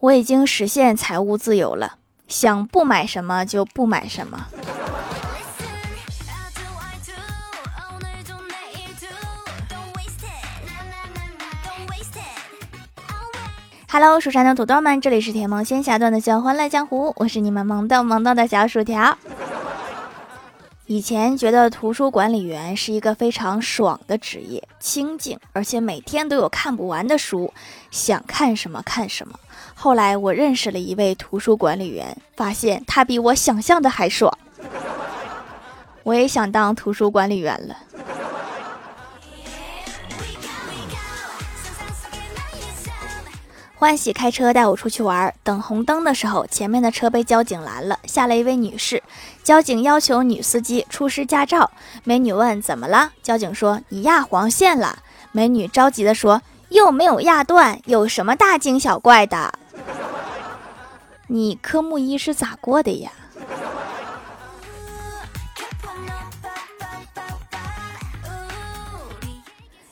我已经实现财务自由了，想不买什么就不买什么。Hello，蜀山的土豆们，这里是甜萌仙侠段的叫欢乐江湖，我是你们萌豆萌豆的小薯条。以前觉得图书管理员是一个非常爽的职业，清静，而且每天都有看不完的书，想看什么看什么。后来我认识了一位图书管理员，发现他比我想象的还爽。我也想当图书管理员了。欢喜开车带我出去玩，等红灯的时候，前面的车被交警拦了，下来一位女士。交警要求女司机出示驾照。美女问怎么了？交警说你压黄线了。美女着急的说又没有压断，有什么大惊小怪的？你科目一是咋过的呀？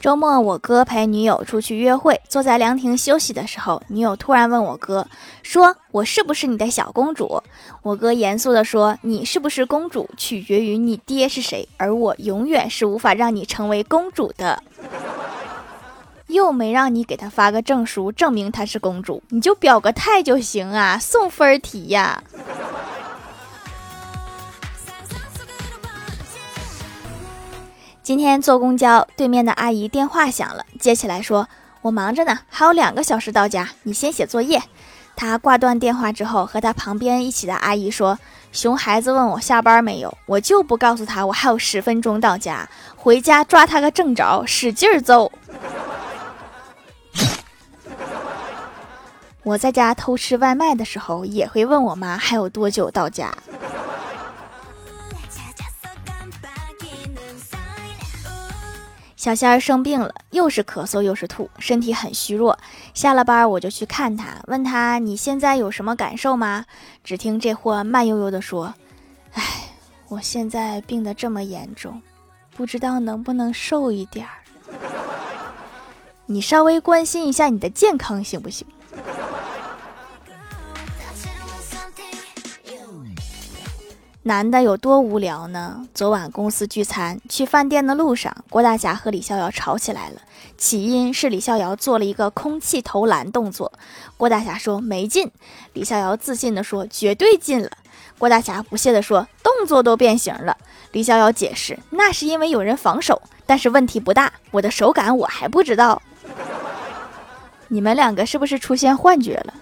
周末，我哥陪女友出去约会，坐在凉亭休息的时候，女友突然问我哥：“说我是不是你的小公主？”我哥严肃地说：“你是不是公主，取决于你爹是谁，而我永远是无法让你成为公主的。”又没让你给他发个证书证明她是公主，你就表个态就行啊，送分题呀。今天坐公交，对面的阿姨电话响了，接起来说：“我忙着呢，还有两个小时到家，你先写作业。”她挂断电话之后，和她旁边一起的阿姨说：“熊孩子问我下班没有，我就不告诉他我还有十分钟到家，回家抓他个正着，使劲揍。” 我在家偷吃外卖的时候，也会问我妈还有多久到家。小仙儿生病了，又是咳嗽又是吐，身体很虚弱。下了班我就去看他，问他你现在有什么感受吗？只听这货慢悠悠地说：“哎，我现在病得这么严重，不知道能不能瘦一点儿。你稍微关心一下你的健康行不行？”男的有多无聊呢？昨晚公司聚餐，去饭店的路上，郭大侠和李逍遥吵起来了。起因是李逍遥做了一个空气投篮动作，郭大侠说没进，李逍遥自信的说绝对进了。郭大侠不屑的说动作都变形了。李逍遥解释那是因为有人防守，但是问题不大，我的手感我还不知道。你们两个是不是出现幻觉了？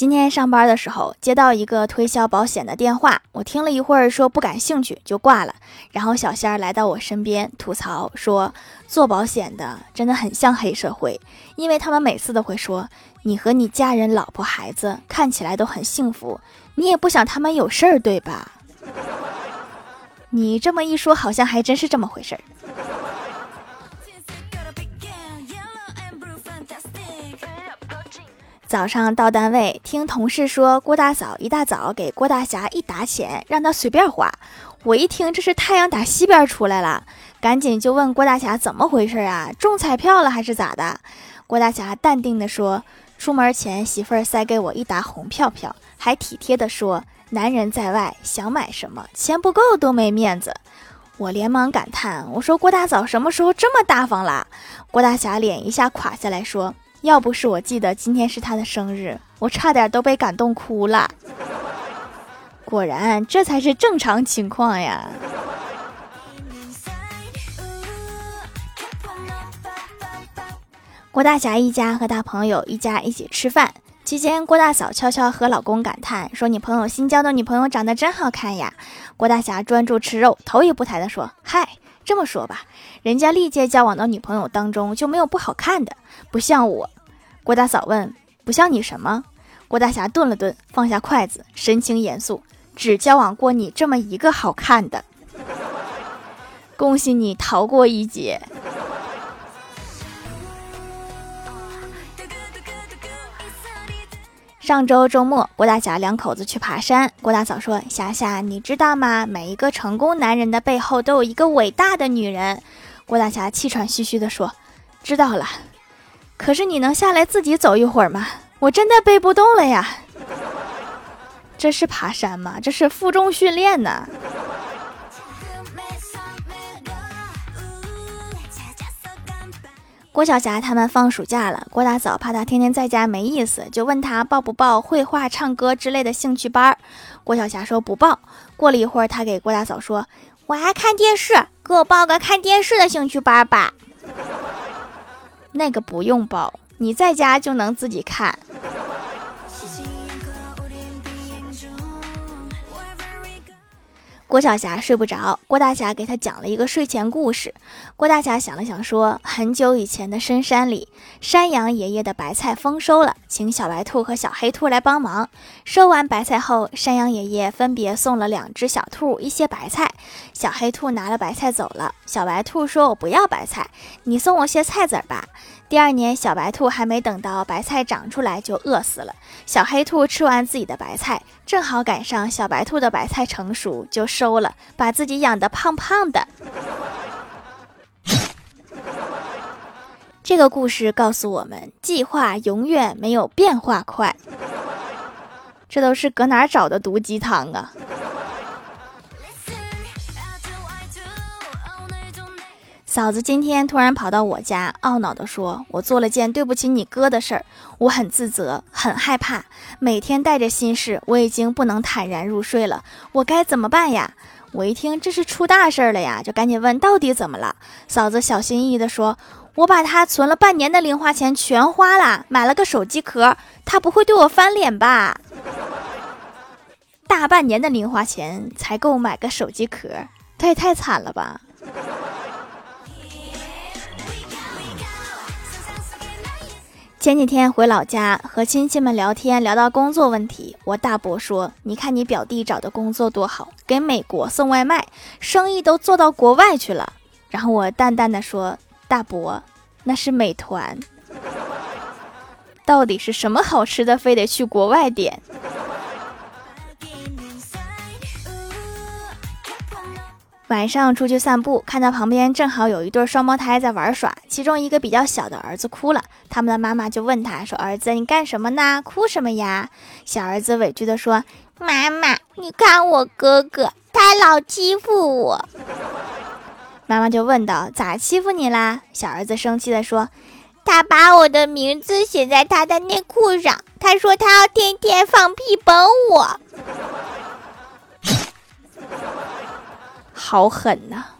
今天上班的时候接到一个推销保险的电话，我听了一会儿说不感兴趣就挂了。然后小仙儿来到我身边吐槽说，做保险的真的很像黑社会，因为他们每次都会说你和你家人、老婆、孩子看起来都很幸福，你也不想他们有事儿对吧？你这么一说，好像还真是这么回事儿。早上到单位，听同事说郭大嫂一大早给郭大侠一沓钱，让他随便花。我一听这是太阳打西边出来了，赶紧就问郭大侠怎么回事啊？中彩票了还是咋的？郭大侠淡定的说：“出门前媳妇儿塞给我一沓红票票，还体贴的说，男人在外想买什么，钱不够都没面子。”我连忙感叹：“我说郭大嫂什么时候这么大方了？”郭大侠脸一下垮下来说。要不是我记得今天是他的生日，我差点都被感动哭了。果然，这才是正常情况呀。郭大侠一家和他朋友一家一起吃饭期间，郭大嫂悄悄和老公感叹说：“你朋友新交的女朋友长得真好看呀。”郭大侠专注吃肉，头也不抬的说：“嗨。”这么说吧，人家历届交往的女朋友当中就没有不好看的，不像我。郭大嫂问：“不像你什么？”郭大侠顿了顿，放下筷子，神情严肃：“只交往过你这么一个好看的。恭喜你逃过一劫。”上周周末，郭大侠两口子去爬山。郭大嫂说：“霞霞，你知道吗？每一个成功男人的背后都有一个伟大的女人。”郭大侠气喘吁吁地说：“知道了，可是你能下来自己走一会儿吗？我真的背不动了呀！这是爬山吗？这是负重训练呢。”郭晓霞他们放暑假了，郭大嫂怕他天天在家没意思，就问他报不报绘画、唱歌之类的兴趣班。郭晓霞说不报。过了一会儿，他给郭大嫂说：“我爱看电视，给我报个看电视的兴趣班吧。”那个不用报，你在家就能自己看。郭晓霞睡不着，郭大侠给她讲了一个睡前故事。郭大侠想了想，说：“很久以前的深山里，山羊爷爷的白菜丰收了，请小白兔和小黑兔来帮忙。收完白菜后，山羊爷爷分别送了两只小兔一些白菜。小黑兔拿了白菜走了，小白兔说：‘我不要白菜，你送我些菜籽儿吧。’第二年，小白兔还没等到白菜长出来，就饿死了。小黑兔吃完自己的白菜，正好赶上小白兔的白菜成熟，就收了，把自己养得胖胖的。这个故事告诉我们，计划永远没有变化快。这都是搁哪儿找的毒鸡汤啊？嫂子今天突然跑到我家，懊恼地说：“我做了件对不起你哥的事儿，我很自责，很害怕，每天带着心事，我已经不能坦然入睡了，我该怎么办呀？”我一听这是出大事儿了呀，就赶紧问到底怎么了。嫂子小心翼翼地说：“我把他存了半年的零花钱全花了，买了个手机壳，他不会对我翻脸吧？大半年的零花钱才够买个手机壳，他也太惨了吧！”前几天回老家和亲戚们聊天，聊到工作问题，我大伯说：“你看你表弟找的工作多好，给美国送外卖，生意都做到国外去了。”然后我淡淡的说：“大伯，那是美团，到底是什么好吃的，非得去国外点？”晚上出去散步，看到旁边正好有一对双胞胎在玩耍，其中一个比较小的儿子哭了，他们的妈妈就问他说：“儿子，你干什么呢？哭什么呀？”小儿子委屈的说：“妈妈，你看我哥哥，他老欺负我。”妈妈就问道：“咋欺负你啦？”小儿子生气的说：“他把我的名字写在他的内裤上，他说他要天天放屁崩我。”好狠呐！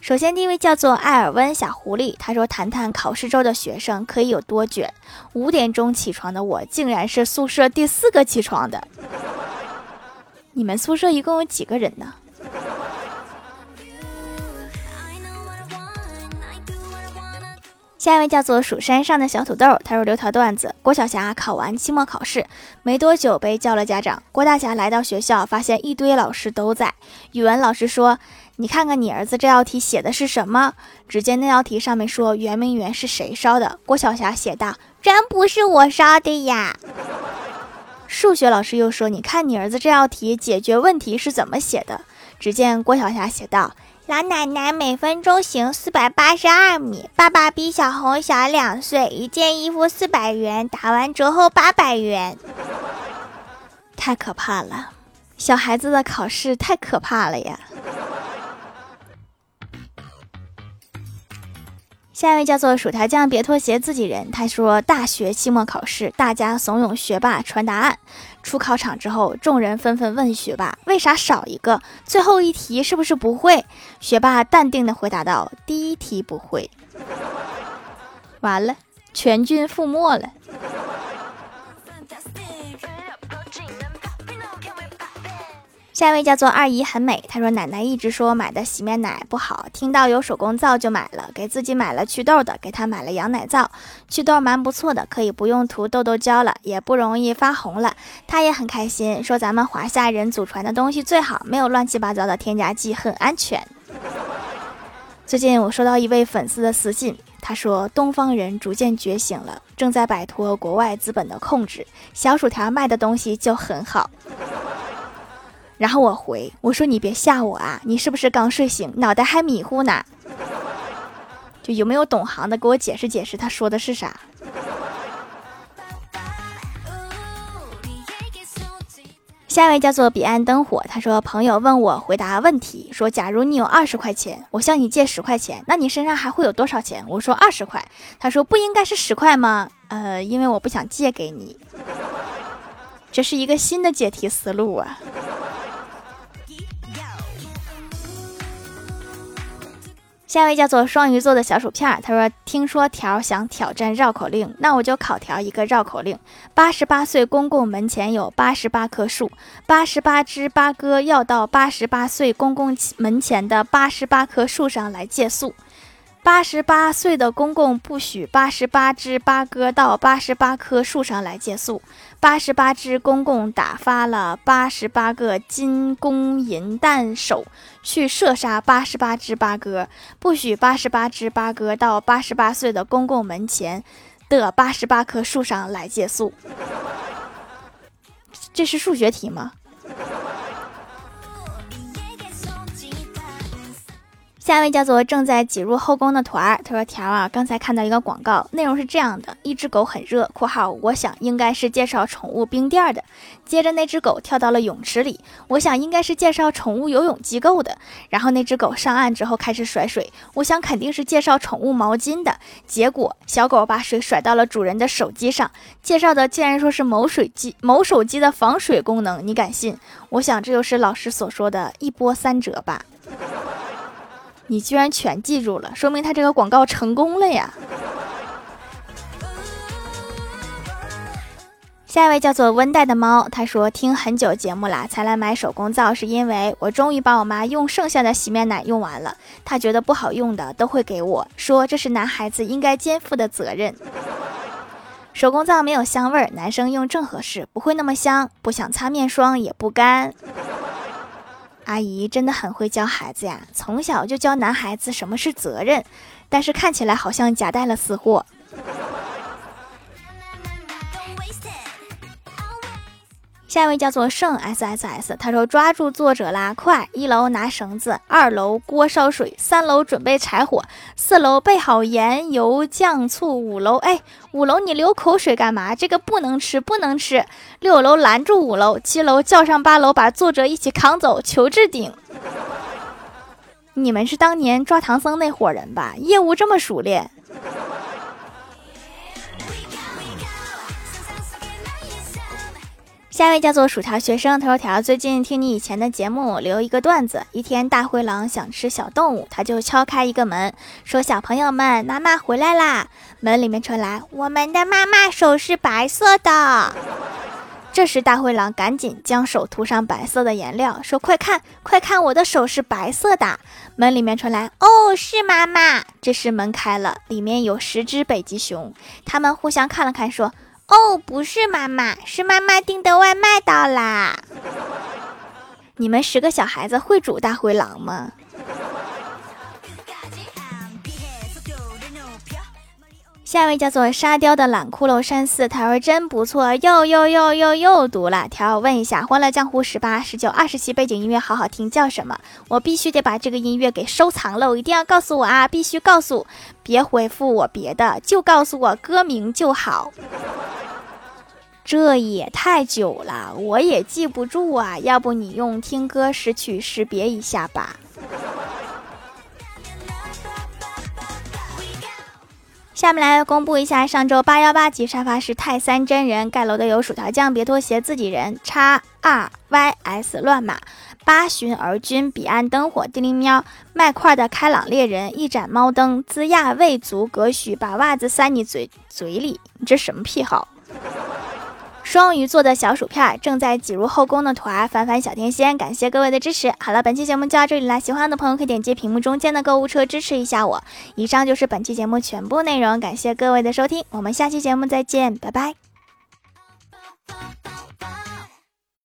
首先，第一位叫做艾尔温小狐狸，他说：“谈谈考试周的学生可以有多卷？五点钟起床的我，竟然是宿舍第四个起床的。你们宿舍一共有几个人呢？”下一位叫做蜀山上的小土豆，他说：“留条段子，郭晓霞考完期末考试没多久被叫了家长。郭大侠来到学校，发现一堆老师都在。语文老师说。”你看看你儿子这道题写的是什么？只见那道题上面说圆明园是谁烧的？郭晓霞写道：“真不是我烧的呀。”数学老师又说：“你看你儿子这道题解决问题是怎么写的？”只见郭晓霞写道：“老奶奶每分钟行四百八十二米，爸爸比小红小两岁，一件衣服四百元，打完折后八百元。”太可怕了，小孩子的考试太可怕了呀！下一位叫做薯条酱，别拖鞋，自己人。他说，大学期末考试，大家怂恿学霸传答案。出考场之后，众人纷纷问学霸，为啥少一个？最后一题是不是不会？学霸淡定的回答道：第一题不会。完了，全军覆没了。下一位叫做二姨很美，她说奶奶一直说买的洗面奶不好，听到有手工皂就买了，给自己买了祛痘的，给她买了羊奶皂，祛痘蛮不错的，可以不用涂痘痘胶了，也不容易发红了，她也很开心，说咱们华夏人祖传的东西最好，没有乱七八糟的添加剂，很安全。最近我收到一位粉丝的私信，他说东方人逐渐觉醒了，正在摆脱国外资本的控制，小薯条卖的东西就很好。然后我回我说：“你别吓我啊，你是不是刚睡醒，脑袋还迷糊呢？就有没有懂行的给我解释解释，他说的是啥？”下一位叫做彼岸灯火，他说：“朋友问我回答问题，说假如你有二十块钱，我向你借十块钱，那你身上还会有多少钱？”我说：“二十块。”他说：“不应该是十块吗？”呃，因为我不想借给你，这是一个新的解题思路啊。下一位叫做双鱼座的小薯片儿，他说：“听说条想挑战绕口令，那我就考条一个绕口令。八十八岁公公门前有八十八棵树，八十八只八哥要到八十八岁公公门前的八十八棵树上来借宿。”八十八岁的公公不许八十八只八哥到八十八棵树上来借宿。八十八只公公打发了八十八个金弓银弹手去射杀八十八只八哥，不许八十八只八哥到八十八岁的公公门前的八十八棵树上来借宿。这是数学题吗？下一位叫做正在挤入后宫的团儿，他说：“条啊，刚才看到一个广告，内容是这样的：一只狗很热（括号我想应该是介绍宠物冰店的），接着那只狗跳到了泳池里，我想应该是介绍宠物游泳机构的。然后那只狗上岸之后开始甩水，我想肯定是介绍宠物毛巾的。结果小狗把水甩到了主人的手机上，介绍的竟然说是某水机某手机的防水功能，你敢信？我想这就是老师所说的一波三折吧。”你居然全记住了，说明他这个广告成功了呀！下一位叫做温带的猫，他说听很久节目啦，才来买手工皂，是因为我终于把我妈用剩下的洗面奶用完了，她觉得不好用的都会给我说，这是男孩子应该肩负的责任。手工皂没有香味儿，男生用正合适，不会那么香，不想擦面霜也不干。阿姨真的很会教孩子呀，从小就教男孩子什么是责任，但是看起来好像夹带了私货。下一位叫做圣 S S S，他说抓住作者啦，快！一楼拿绳子，二楼锅烧水，三楼准备柴火，四楼备好盐油酱醋，五楼哎，五楼你流口水干嘛？这个不能吃，不能吃！六楼拦住五楼，七楼叫上八楼，把作者一起扛走，求置顶。你们是当年抓唐僧那伙人吧？业务这么熟练。下一位叫做薯条学生，他说：“条最近听你以前的节目，留一个段子。一天，大灰狼想吃小动物，他就敲开一个门，说：‘小朋友们，妈妈回来啦！’门里面传来：‘我们的妈妈手是白色的。’这时，大灰狼赶紧将手涂上白色的颜料，说：‘快看，快看，我的手是白色的。’门里面传来：‘哦，是妈妈。’这时门开了，里面有十只北极熊，他们互相看了看，说。”哦，不是妈妈，是妈妈订的外卖到啦。你们十个小孩子会煮大灰狼吗？下一位叫做沙雕的懒骷髅山寺，他说真不错，又又又又又读了。条问一下，《欢乐江湖》十八、十九、二十期背景音乐好好听，叫什么？我必须得把这个音乐给收藏了，我一定要告诉我啊！必须告诉，别回复我别的，就告诉我歌名就好。这也太久了，我也记不住啊！要不你用听歌识曲识别一下吧。下面来公布一下上周八幺八级沙发是泰三真人盖楼的有薯条酱、别拖鞋、自己人、叉 R Y S 乱码、八旬儿君、彼岸灯火、叮铃喵、麦块的开朗猎人、一盏猫灯、龇亚未足、格许把袜子塞你嘴嘴里，你这什么癖好？双鱼座的小薯片正在挤入后宫的土儿，凡凡小天仙，感谢各位的支持。好了，本期节目就到这里了，喜欢的朋友可以点击屏幕中间的购物车支持一下我。以上就是本期节目全部内容，感谢各位的收听，我们下期节目再见，拜拜。